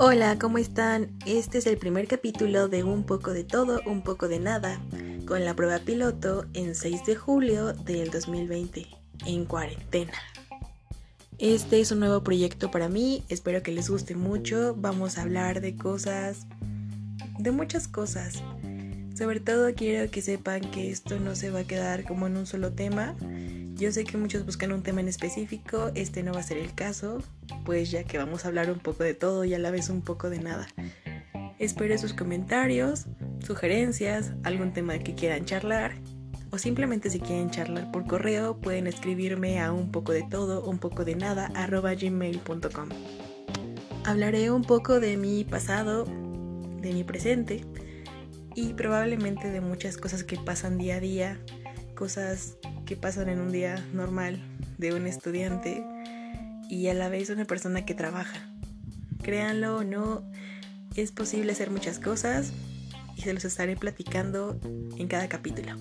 Hola, ¿cómo están? Este es el primer capítulo de Un poco de todo, un poco de nada, con la prueba piloto en 6 de julio del 2020, en cuarentena. Este es un nuevo proyecto para mí, espero que les guste mucho, vamos a hablar de cosas, de muchas cosas. Sobre todo quiero que sepan que esto no se va a quedar como en un solo tema, yo sé que muchos buscan un tema en específico, este no va a ser el caso, pues ya que vamos a hablar un poco de todo y a la vez un poco de nada. Espero sus comentarios, sugerencias, algún tema que quieran charlar o simplemente si quieren charlar por correo pueden escribirme a un poco de todo, un poco de nada gmail.com. Hablaré un poco de mi pasado, de mi presente y probablemente de muchas cosas que pasan día a día, cosas que pasan en un día normal de un estudiante y a la vez una persona que trabaja. Créanlo o no, es posible hacer muchas cosas y se los estaré platicando en cada capítulo.